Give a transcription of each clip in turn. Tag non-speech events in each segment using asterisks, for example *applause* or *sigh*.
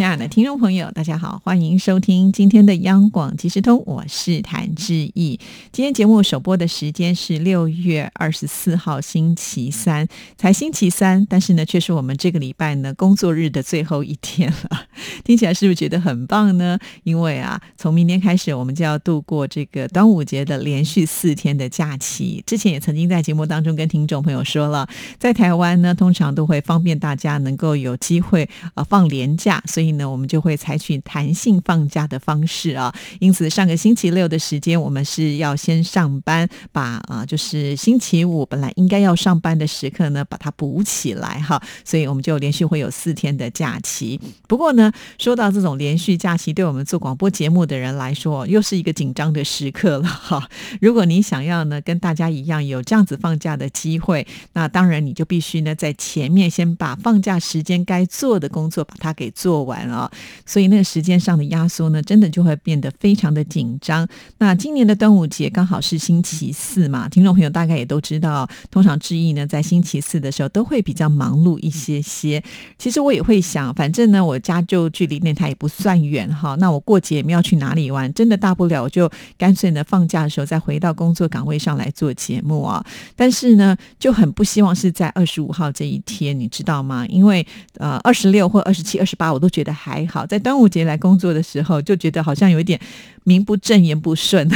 亲爱的听众朋友，大家好，欢迎收听今天的央广即时通，我是谭志毅。今天节目首播的时间是六月二十四号星期三，才星期三，但是呢，却是我们这个礼拜呢工作日的最后一天了。听起来是不是觉得很棒呢？因为啊，从明天开始，我们就要度过这个端午节的连续四天的假期。之前也曾经在节目当中跟听众朋友说了，在台湾呢，通常都会方便大家能够有机会呃放年假，所以。呢，我们就会采取弹性放假的方式啊，因此上个星期六的时间，我们是要先上班，把啊，就是星期五本来应该要上班的时刻呢，把它补起来哈，所以我们就连续会有四天的假期。不过呢，说到这种连续假期，对我们做广播节目的人来说，又是一个紧张的时刻了哈。如果你想要呢，跟大家一样有这样子放假的机会，那当然你就必须呢，在前面先把放假时间该做的工作把它给做完。啊，所以那个时间上的压缩呢，真的就会变得非常的紧张。那今年的端午节刚好是星期四嘛，听众朋友大概也都知道，通常志毅呢在星期四的时候都会比较忙碌一些些。其实我也会想，反正呢我家就距离那台也不算远哈，那我过节也没有去哪里玩，真的大不了我就干脆呢放假的时候再回到工作岗位上来做节目啊。但是呢就很不希望是在二十五号这一天，你知道吗？因为呃二十六或二十七、二十八我都觉得。还好，在端午节来工作的时候，就觉得好像有一点名不正言不顺，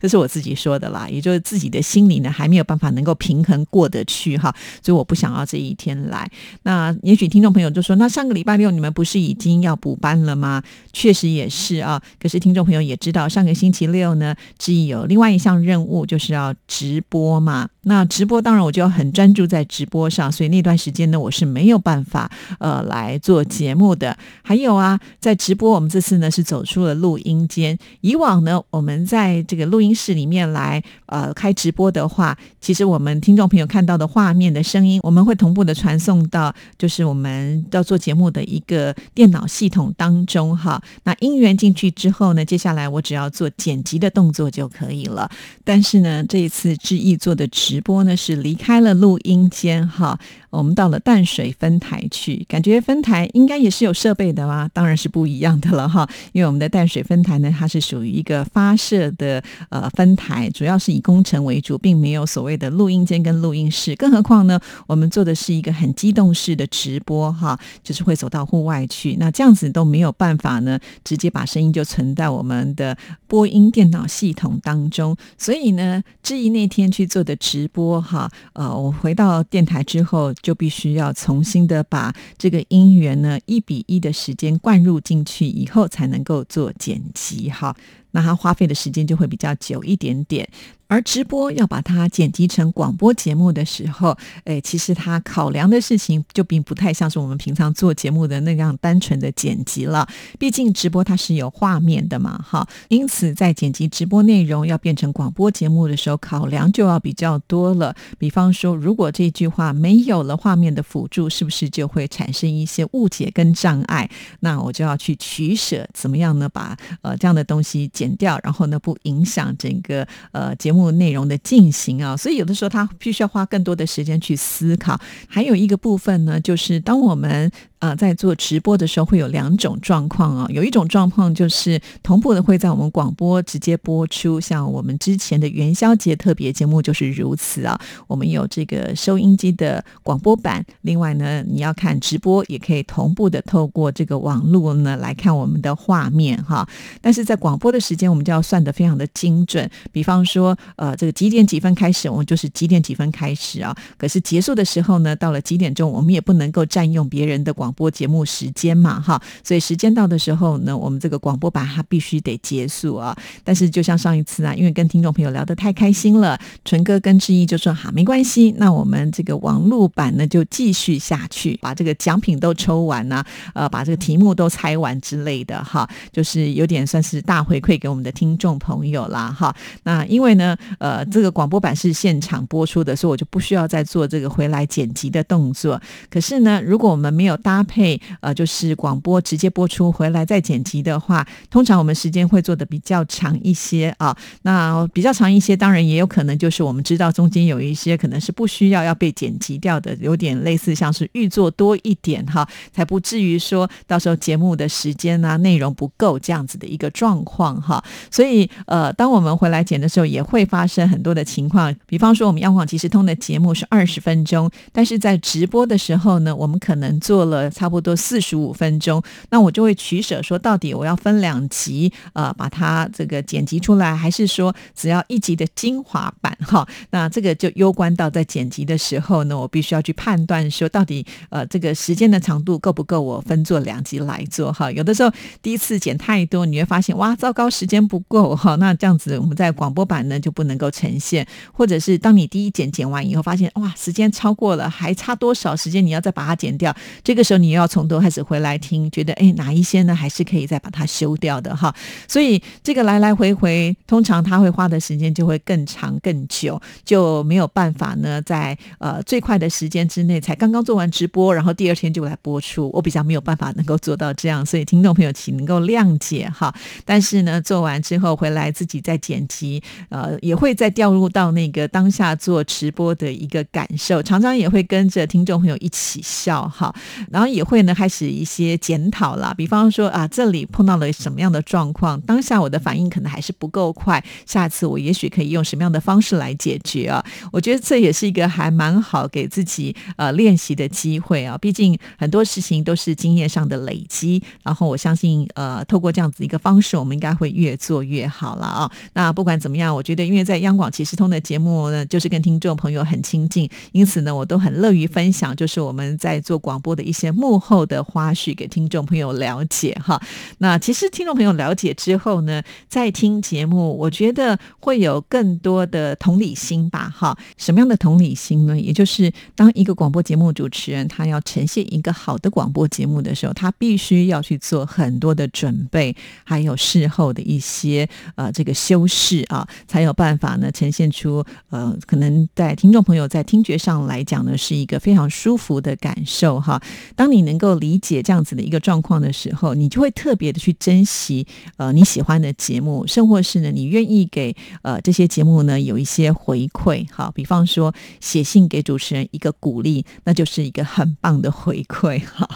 这是我自己说的啦。也就是自己的心里呢，还没有办法能够平衡过得去哈，所以我不想要这一天来。那也许听众朋友就说，那上个礼拜六你们不是已经要补班了吗？确实也是啊。可是听众朋友也知道，上个星期六呢，志毅有另外一项任务，就是要直播嘛。那直播当然我就要很专注在直播上，所以那段时间呢，我是没有办法呃来做节目的。还有啊，在直播，我们这次呢是走出了录音间。以往呢，我们在这个录音室里面来呃开直播的话，其实我们听众朋友看到的画面的声音，我们会同步的传送到就是我们要做节目的一个电脑系统当中哈。那音源进去之后呢，接下来我只要做剪辑的动作就可以了。但是呢，这一次志毅做的直播呢是离开了录音间哈，我们到了淡水分台去，感觉分台应该也是有设。备的吗？当然是不一样的了哈，因为我们的淡水分台呢，它是属于一个发射的呃分台，主要是以工程为主，并没有所谓的录音间跟录音室。更何况呢，我们做的是一个很机动式的直播哈，就是会走到户外去，那这样子都没有办法呢，直接把声音就存在我们的播音电脑系统当中。所以呢，至于那天去做的直播哈，呃，我回到电台之后，就必须要重新的把这个音源呢一比一。的时间灌入进去以后，才能够做剪辑哈。那它花费的时间就会比较久一点点。而直播要把它剪辑成广播节目的时候，哎，其实它考量的事情就并不太像是我们平常做节目的那样单纯的剪辑了。毕竟直播它是有画面的嘛，哈，因此在剪辑直播内容要变成广播节目的时候，考量就要比较多了。比方说，如果这句话没有了画面的辅助，是不是就会产生一些误解跟障碍？那我就要去取舍，怎么样呢？把呃这样的东西剪掉，然后呢不影响整个呃节。目内容的进行啊，所以有的时候他必须要花更多的时间去思考。还有一个部分呢，就是当我们。啊，在做直播的时候会有两种状况啊，有一种状况就是同步的会在我们广播直接播出，像我们之前的元宵节特别节目就是如此啊。我们有这个收音机的广播版，另外呢，你要看直播也可以同步的透过这个网络呢来看我们的画面哈。但是在广播的时间，我们就要算得非常的精准，比方说呃这个几点几分开始，我们就是几点几分开始啊。可是结束的时候呢，到了几点钟，我们也不能够占用别人的广。播节目时间嘛，哈，所以时间到的时候呢，我们这个广播版它必须得结束啊。但是就像上一次啊，因为跟听众朋友聊得太开心了，纯哥跟志毅就说好，没关系，那我们这个网络版呢就继续下去，把这个奖品都抽完呢，呃，把这个题目都猜完之类的哈，就是有点算是大回馈给我们的听众朋友啦哈。那因为呢，呃，这个广播版是现场播出的，所以我就不需要再做这个回来剪辑的动作。可是呢，如果我们没有搭配，呃，就是广播直接播出回来再剪辑的话，通常我们时间会做的比较长一些啊。那比较长一些，当然也有可能就是我们知道中间有一些可能是不需要要被剪辑掉的，有点类似像是预做多一点哈，才不至于说到时候节目的时间啊内容不够这样子的一个状况哈。所以呃，当我们回来剪的时候，也会发生很多的情况，比方说我们央广即时通的节目是二十分钟，但是在直播的时候呢，我们可能做了差不多四十五分钟，那我就会取舍，说到底我要分两集，呃，把它这个剪辑出来，还是说只要一集的精华版哈？那这个就攸关到在剪辑的时候呢，我必须要去判断说，到底呃这个时间的长度够不够我分做两集来做哈？有的时候第一次剪太多，你会发现哇，糟糕，时间不够哈。那这样子我们在广播版呢就不能够呈现，或者是当你第一剪剪完以后，发现哇，时间超过了，还差多少时间你要再把它剪掉？这个时候你又要从头开始回来听，觉得哎哪一些呢还是可以再把它修掉的哈。所以这个来来回回，通常他会花的时间就会更长更久，就没有办法呢在呃最快的时间之内才刚刚做完直播，然后第二天就来播出。我比较没有办法能够做到这样，所以听众朋友请能够谅解哈。但是呢，做完之后回来自己再剪辑，呃，也会再掉入到那个当下做直播的一个感受，常常也会跟着听众朋友一起笑哈，然后也会呢开始一些检讨了，比方说啊，这里碰到了什么样的状况，当下我的反应可能还是不够快，下次我也许可以用什么样的方式来解决啊？我觉得这也是一个还蛮好给自己呃练习的机会啊，毕竟很多事情都是经验上的累积，然后我相信呃，透过这样子一个方式，我们应该会越做越好了啊。那不管怎么样，我觉得因为在央广其实通的节目呢，就是跟听众朋友很亲近，因此呢，我都很乐于分享，就是我们在做广播的一些幕后的花絮给听众朋友了解哈。那其实听众朋友了解之后呢，在听节目，我觉得会有更多的同理心吧哈。什么样的同理心呢？也就是当一个广播节目主持人他要呈现一个好的广播节目的时候，他必须要去做很多的准备，还有事后的一些呃这个修饰啊，才有办法呢呈现出呃可能在听众朋友在听觉上来讲呢是一个非常舒服的感受哈。当当你能够理解这样子的一个状况的时候，你就会特别的去珍惜呃你喜欢的节目，甚或是呢你愿意给呃这些节目呢有一些回馈哈。比方说写信给主持人一个鼓励，那就是一个很棒的回馈 *laughs* 哈。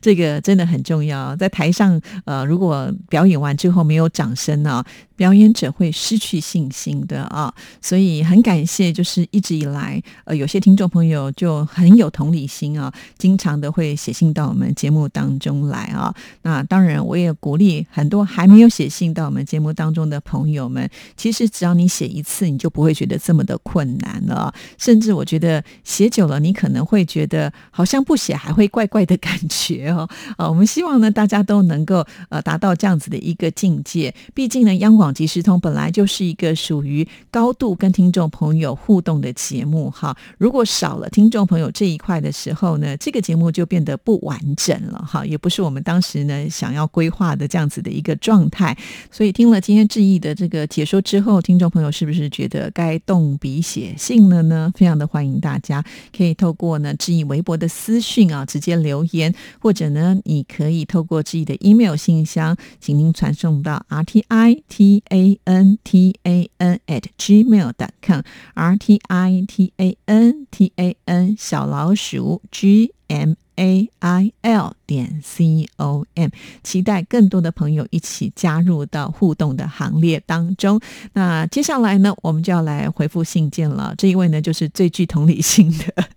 这个真的很重要，在台上呃如果表演完之后没有掌声呢？表演者会失去信心的啊，所以很感谢，就是一直以来，呃，有些听众朋友就很有同理心啊，经常的会写信到我们节目当中来啊。那当然，我也鼓励很多还没有写信到我们节目当中的朋友们，其实只要你写一次，你就不会觉得这么的困难了。甚至我觉得写久了，你可能会觉得好像不写还会怪怪的感觉哦。啊，我们希望呢，大家都能够呃达到这样子的一个境界。毕竟呢，央广。即时通本来就是一个属于高度跟听众朋友互动的节目哈，如果少了听众朋友这一块的时候呢，这个节目就变得不完整了哈，也不是我们当时呢想要规划的这样子的一个状态。所以听了今天志毅的这个解说之后，听众朋友是不是觉得该动笔写信了呢？非常的欢迎大家可以透过呢志毅微博的私讯啊直接留言，或者呢你可以透过志毅的 email 信箱，请您传送到 r t i t。a n t a n at gmail dot com r t i t a n t a n 小老鼠 g m a i l 点 c o m，期待更多的朋友一起加入到互动的行列当中。那接下来呢，我们就要来回复信件了。这一位呢，就是最具同理心的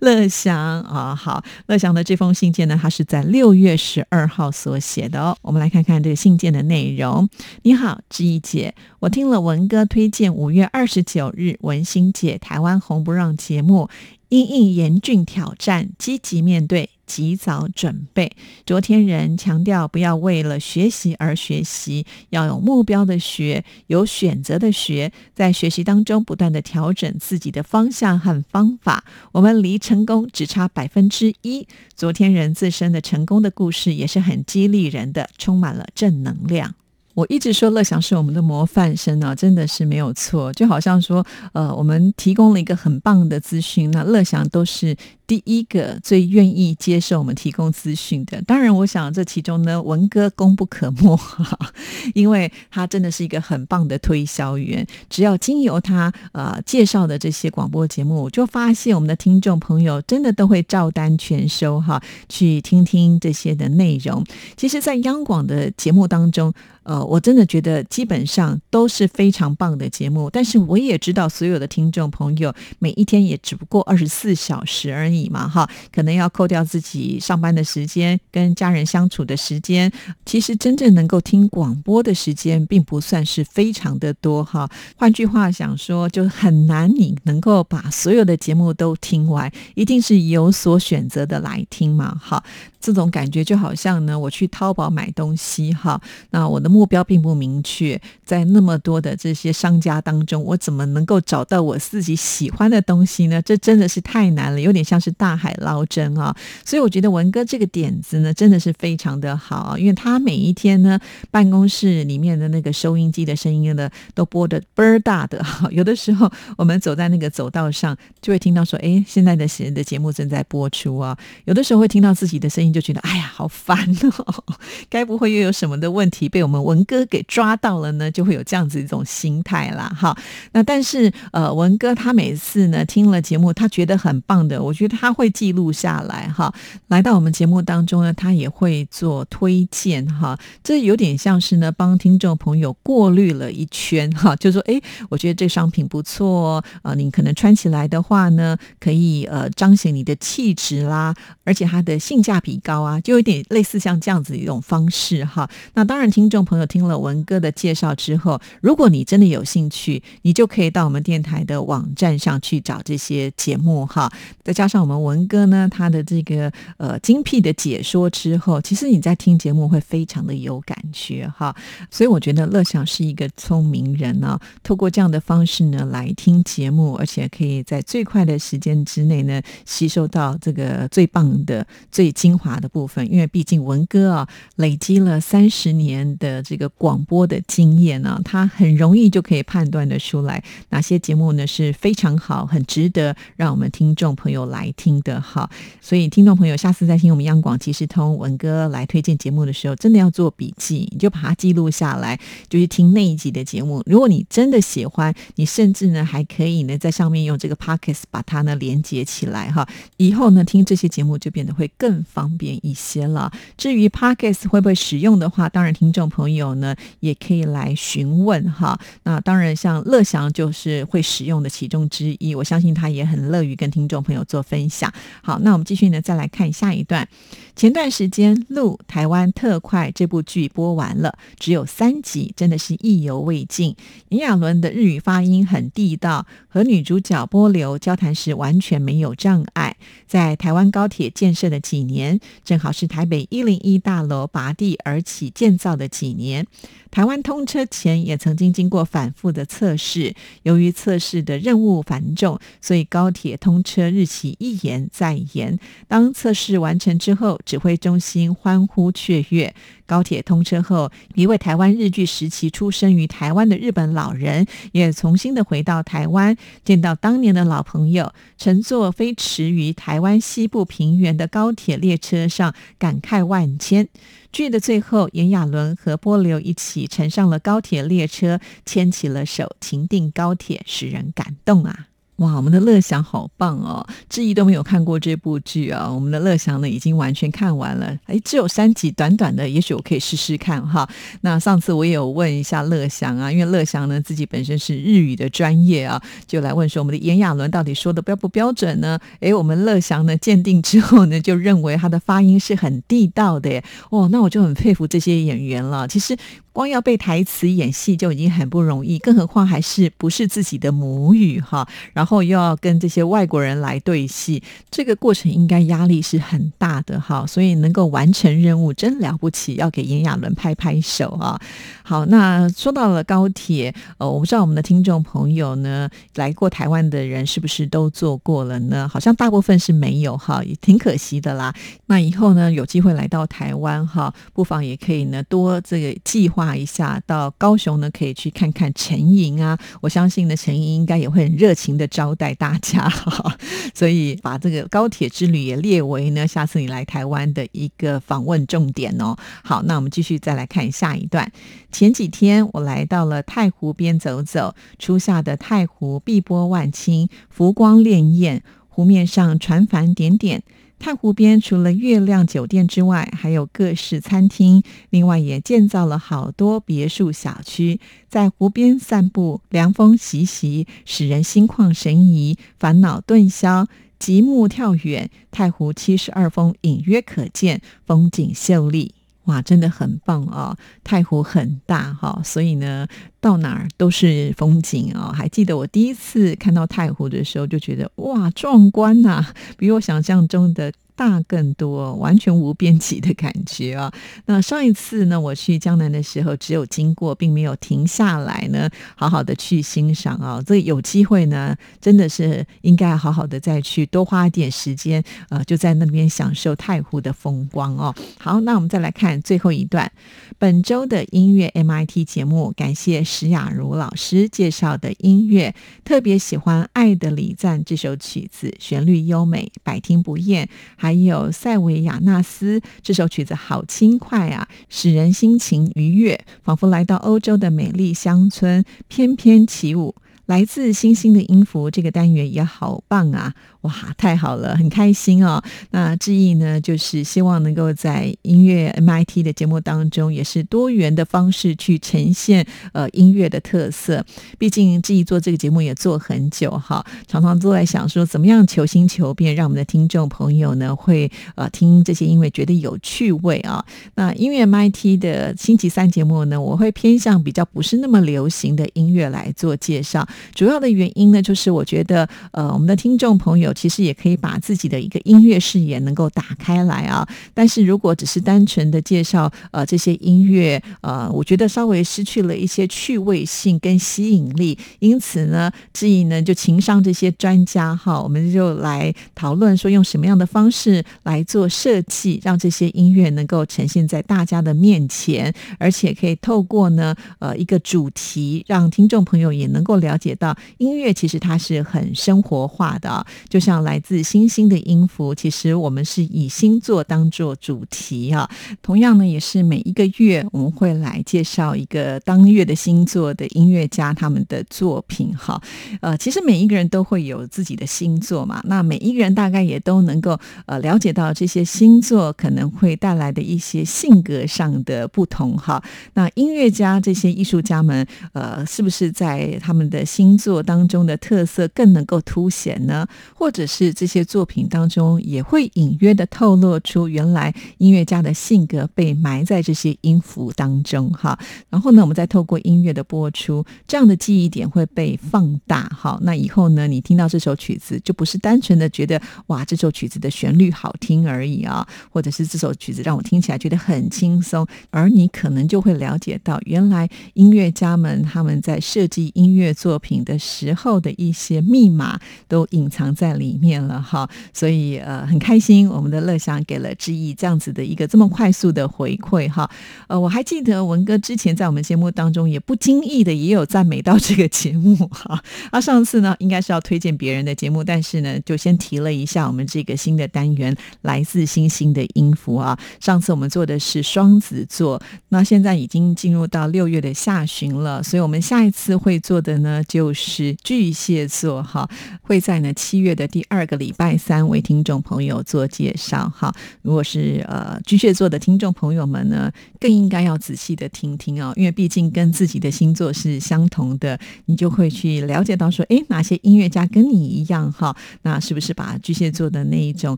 乐祥啊。好，乐祥的这封信件呢，他是在六月十二号所写的哦。我们来看看这个信件的内容。你好，知怡姐，我听了文哥推荐五月二十九日文心姐台湾红不让节目。因应严峻挑战，积极面对。及早准备。昨天人强调，不要为了学习而学习，要有目标的学，有选择的学，在学习当中不断的调整自己的方向和方法。我们离成功只差百分之一。昨天人自身的成功的故事也是很激励人的，充满了正能量。我一直说乐享是我们的模范生啊，真的是没有错。就好像说，呃，我们提供了一个很棒的资讯，那乐享都是。第一个最愿意接受我们提供资讯的，当然，我想这其中呢，文哥功不可没，*laughs* 因为他真的是一个很棒的推销员。只要经由他呃介绍的这些广播节目，我就发现我们的听众朋友真的都会照单全收哈，去听听这些的内容。其实，在央广的节目当中，呃，我真的觉得基本上都是非常棒的节目。但是，我也知道所有的听众朋友每一天也只不过二十四小时而已。嘛哈，可能要扣掉自己上班的时间、跟家人相处的时间。其实真正能够听广播的时间，并不算是非常的多哈。换句话想说，就很难你能够把所有的节目都听完，一定是有所选择的来听嘛哈。这种感觉就好像呢，我去淘宝买东西哈，那我的目标并不明确，在那么多的这些商家当中，我怎么能够找到我自己喜欢的东西呢？这真的是太难了，有点像是大海捞针啊！所以我觉得文哥这个点子呢，真的是非常的好，因为他每一天呢，办公室里面的那个收音机的声音呢，都播的倍儿大的哈。*laughs* 有的时候我们走在那个走道上，就会听到说，哎，现在的人的节目正在播出啊。有的时候会听到自己的声音。就觉得哎呀，好烦哦！该不会又有什么的问题被我们文哥给抓到了呢？就会有这样子一种心态啦。哈，那但是呃，文哥他每次呢听了节目，他觉得很棒的，我觉得他会记录下来哈。来到我们节目当中呢，他也会做推荐哈。这有点像是呢帮听众朋友过滤了一圈哈，就说哎，我觉得这商品不错啊，你可能穿起来的话呢，可以呃彰显你的气质啦，而且它的性价比。高啊，就有点类似像这样子一种方式哈。那当然，听众朋友听了文哥的介绍之后，如果你真的有兴趣，你就可以到我们电台的网站上去找这些节目哈。再加上我们文哥呢，他的这个呃精辟的解说之后，其实你在听节目会非常的有感觉哈。所以我觉得乐享是一个聪明人呢，透过这样的方式呢来听节目，而且可以在最快的时间之内呢吸收到这个最棒的、最精华。法的部分，因为毕竟文哥啊，累积了三十年的这个广播的经验呢，他很容易就可以判断的出来哪些节目呢是非常好、很值得让我们听众朋友来听的。哈，所以听众朋友下次再听我们央广即时通文哥来推荐节目的时候，真的要做笔记，你就把它记录下来，就是听那一集的节目。如果你真的喜欢，你甚至呢还可以呢在上面用这个 Pockets 把它呢连接起来哈，以后呢听这些节目就变得会更方便。一些了。至于 Podcast 会不会使用的话，当然听众朋友呢也可以来询问哈。那当然，像乐祥就是会使用的其中之一，我相信他也很乐于跟听众朋友做分享。好，那我们继续呢，再来看下一段。前段时间录《台湾特快》这部剧播完了，只有三集，真的是意犹未尽。炎亚纶的日语发音很地道，和女主角波流交谈时完全没有障碍。在台湾高铁建设的几年，正好是台北一零一大楼拔地而起建造的几年。台湾通车前也曾经经过反复的测试，由于测试的任务繁重，所以高铁通车日期一延再延。当测试完成之后，指挥中心欢呼雀跃。高铁通车后，一位台湾日剧时期出生于台湾的日本老人，也重新的回到台湾，见到当年的老朋友，乘坐飞驰于台湾西部平原的高铁列车上，感慨万千。剧的最后，炎亚纶和波流一起乘上了高铁列车，牵起了手，情定高铁，使人感动啊！哇，我们的乐祥好棒哦！志毅都没有看过这部剧啊，我们的乐祥呢已经完全看完了。哎，只有三集，短短的，也许我可以试试看哈。那上次我也有问一下乐祥啊，因为乐祥呢自己本身是日语的专业啊，就来问说我们的炎亚纶到底说的标不标准呢？哎，我们乐祥呢鉴定之后呢，就认为他的发音是很地道的。哦，那我就很佩服这些演员了。其实。光要背台词演戏就已经很不容易，更何况还是不是自己的母语哈，然后又要跟这些外国人来对戏，这个过程应该压力是很大的哈。所以能够完成任务真了不起，要给炎亚纶拍拍手啊！好，那说到了高铁，呃，我不知道我们的听众朋友呢，来过台湾的人是不是都坐过了呢？好像大部分是没有哈，也挺可惜的啦。那以后呢，有机会来到台湾哈，不妨也可以呢多这个计划一下，到高雄呢可以去看看陈莹啊。我相信呢，陈莹应该也会很热情的招待大家。*laughs* 所以把这个高铁之旅也列为呢，下次你来台湾的一个访问重点哦。好，那我们继续再来看下一段。前几天我来到了太湖边走走，初夏的太湖碧波万顷，浮光潋滟，湖面上船帆点点。太湖边除了月亮酒店之外，还有各式餐厅，另外也建造了好多别墅小区。在湖边散步，凉风习习，使人心旷神怡，烦恼顿消，极目眺远，太湖七十二峰隐约可见，风景秀丽。哇，真的很棒哦！太湖很大哈，所以呢，到哪儿都是风景哦。还记得我第一次看到太湖的时候，就觉得哇，壮观呐，比我想象中的。大更多，完全无边际的感觉啊！*laughs* 那上一次呢，我去江南的时候，只有经过，并没有停下来呢，好好的去欣赏啊。这有机会呢，真的是应该好好的再去多花一点时间，呃，就在那边享受太湖的风光哦。好，那我们再来看最后一段，本周的音乐 MIT 节目，感谢石雅茹老师介绍的音乐，特别喜欢《爱的礼赞》这首曲子，旋律优美，百听不厌。还有塞维亚纳斯这首曲子好轻快啊，使人心情愉悦，仿佛来到欧洲的美丽乡村，翩翩起舞。来自星星的音符这个单元也好棒啊！哇，太好了，很开心哦。那志毅呢，就是希望能够在音乐 MIT 的节目当中，也是多元的方式去呈现呃音乐的特色。毕竟志毅做这个节目也做很久哈，常常都在想说怎么样求新求变，让我们的听众朋友呢会呃听这些音乐觉得有趣味啊。那音乐 MIT 的星期三节目呢，我会偏向比较不是那么流行的音乐来做介绍。主要的原因呢，就是我觉得，呃，我们的听众朋友其实也可以把自己的一个音乐视野能够打开来啊。但是如果只是单纯的介绍呃这些音乐，呃，我觉得稍微失去了一些趣味性跟吸引力。因此呢，志毅呢就情商这些专家哈，我们就来讨论说用什么样的方式来做设计，让这些音乐能够呈现在大家的面前，而且可以透过呢呃一个主题，让听众朋友也能够了解。写到音乐其实它是很生活化的，就像来自星星的音符，其实我们是以星座当做主题啊。同样呢，也是每一个月我们会来介绍一个当月的星座的音乐家他们的作品哈。呃，其实每一个人都会有自己的星座嘛，那每一个人大概也都能够呃了解到这些星座可能会带来的一些性格上的不同哈。那音乐家这些艺术家们，呃，是不是在他们的星座当中的特色更能够凸显呢，或者是这些作品当中也会隐约的透露出原来音乐家的性格被埋在这些音符当中哈。然后呢，我们再透过音乐的播出，这样的记忆点会被放大哈。那以后呢，你听到这首曲子就不是单纯的觉得哇这首曲子的旋律好听而已啊，或者是这首曲子让我听起来觉得很轻松，而你可能就会了解到原来音乐家们他们在设计音乐作品。品的时候的一些密码都隐藏在里面了哈，所以呃很开心，我们的乐享给了志毅这样子的一个这么快速的回馈哈。呃，我还记得文哥之前在我们节目当中也不经意的也有赞美到这个节目哈。啊，上次呢应该是要推荐别人的节目，但是呢就先提了一下我们这个新的单元来自星星的音符啊。上次我们做的是双子座，那现在已经进入到六月的下旬了，所以我们下一次会做的呢。就是巨蟹座哈，会在呢七月的第二个礼拜三为听众朋友做介绍哈。如果是呃巨蟹座的听众朋友们呢，更应该要仔细的听听哦，因为毕竟跟自己的星座是相同的，你就会去了解到说，哎，哪些音乐家跟你一样哈？那是不是把巨蟹座的那一种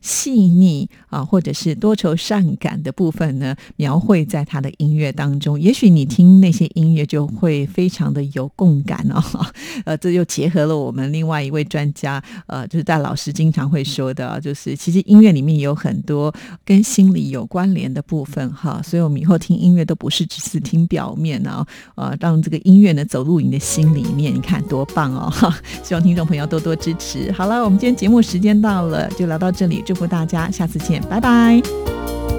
细腻啊，或者是多愁善感的部分呢，描绘在他的音乐当中？也许你听那些音乐就会非常的有共感哦。呃，这又结合了我们另外一位专家，呃，就是戴老师经常会说的，就是其实音乐里面有很多跟心理有关联的部分哈。所以我们以后听音乐都不是只是听表面啊，呃，让这个音乐呢走入你的心里面，你看多棒哦！哈，希望听众朋友多多支持。好了，我们今天节目时间到了，就聊到这里，祝福大家，下次见，拜拜。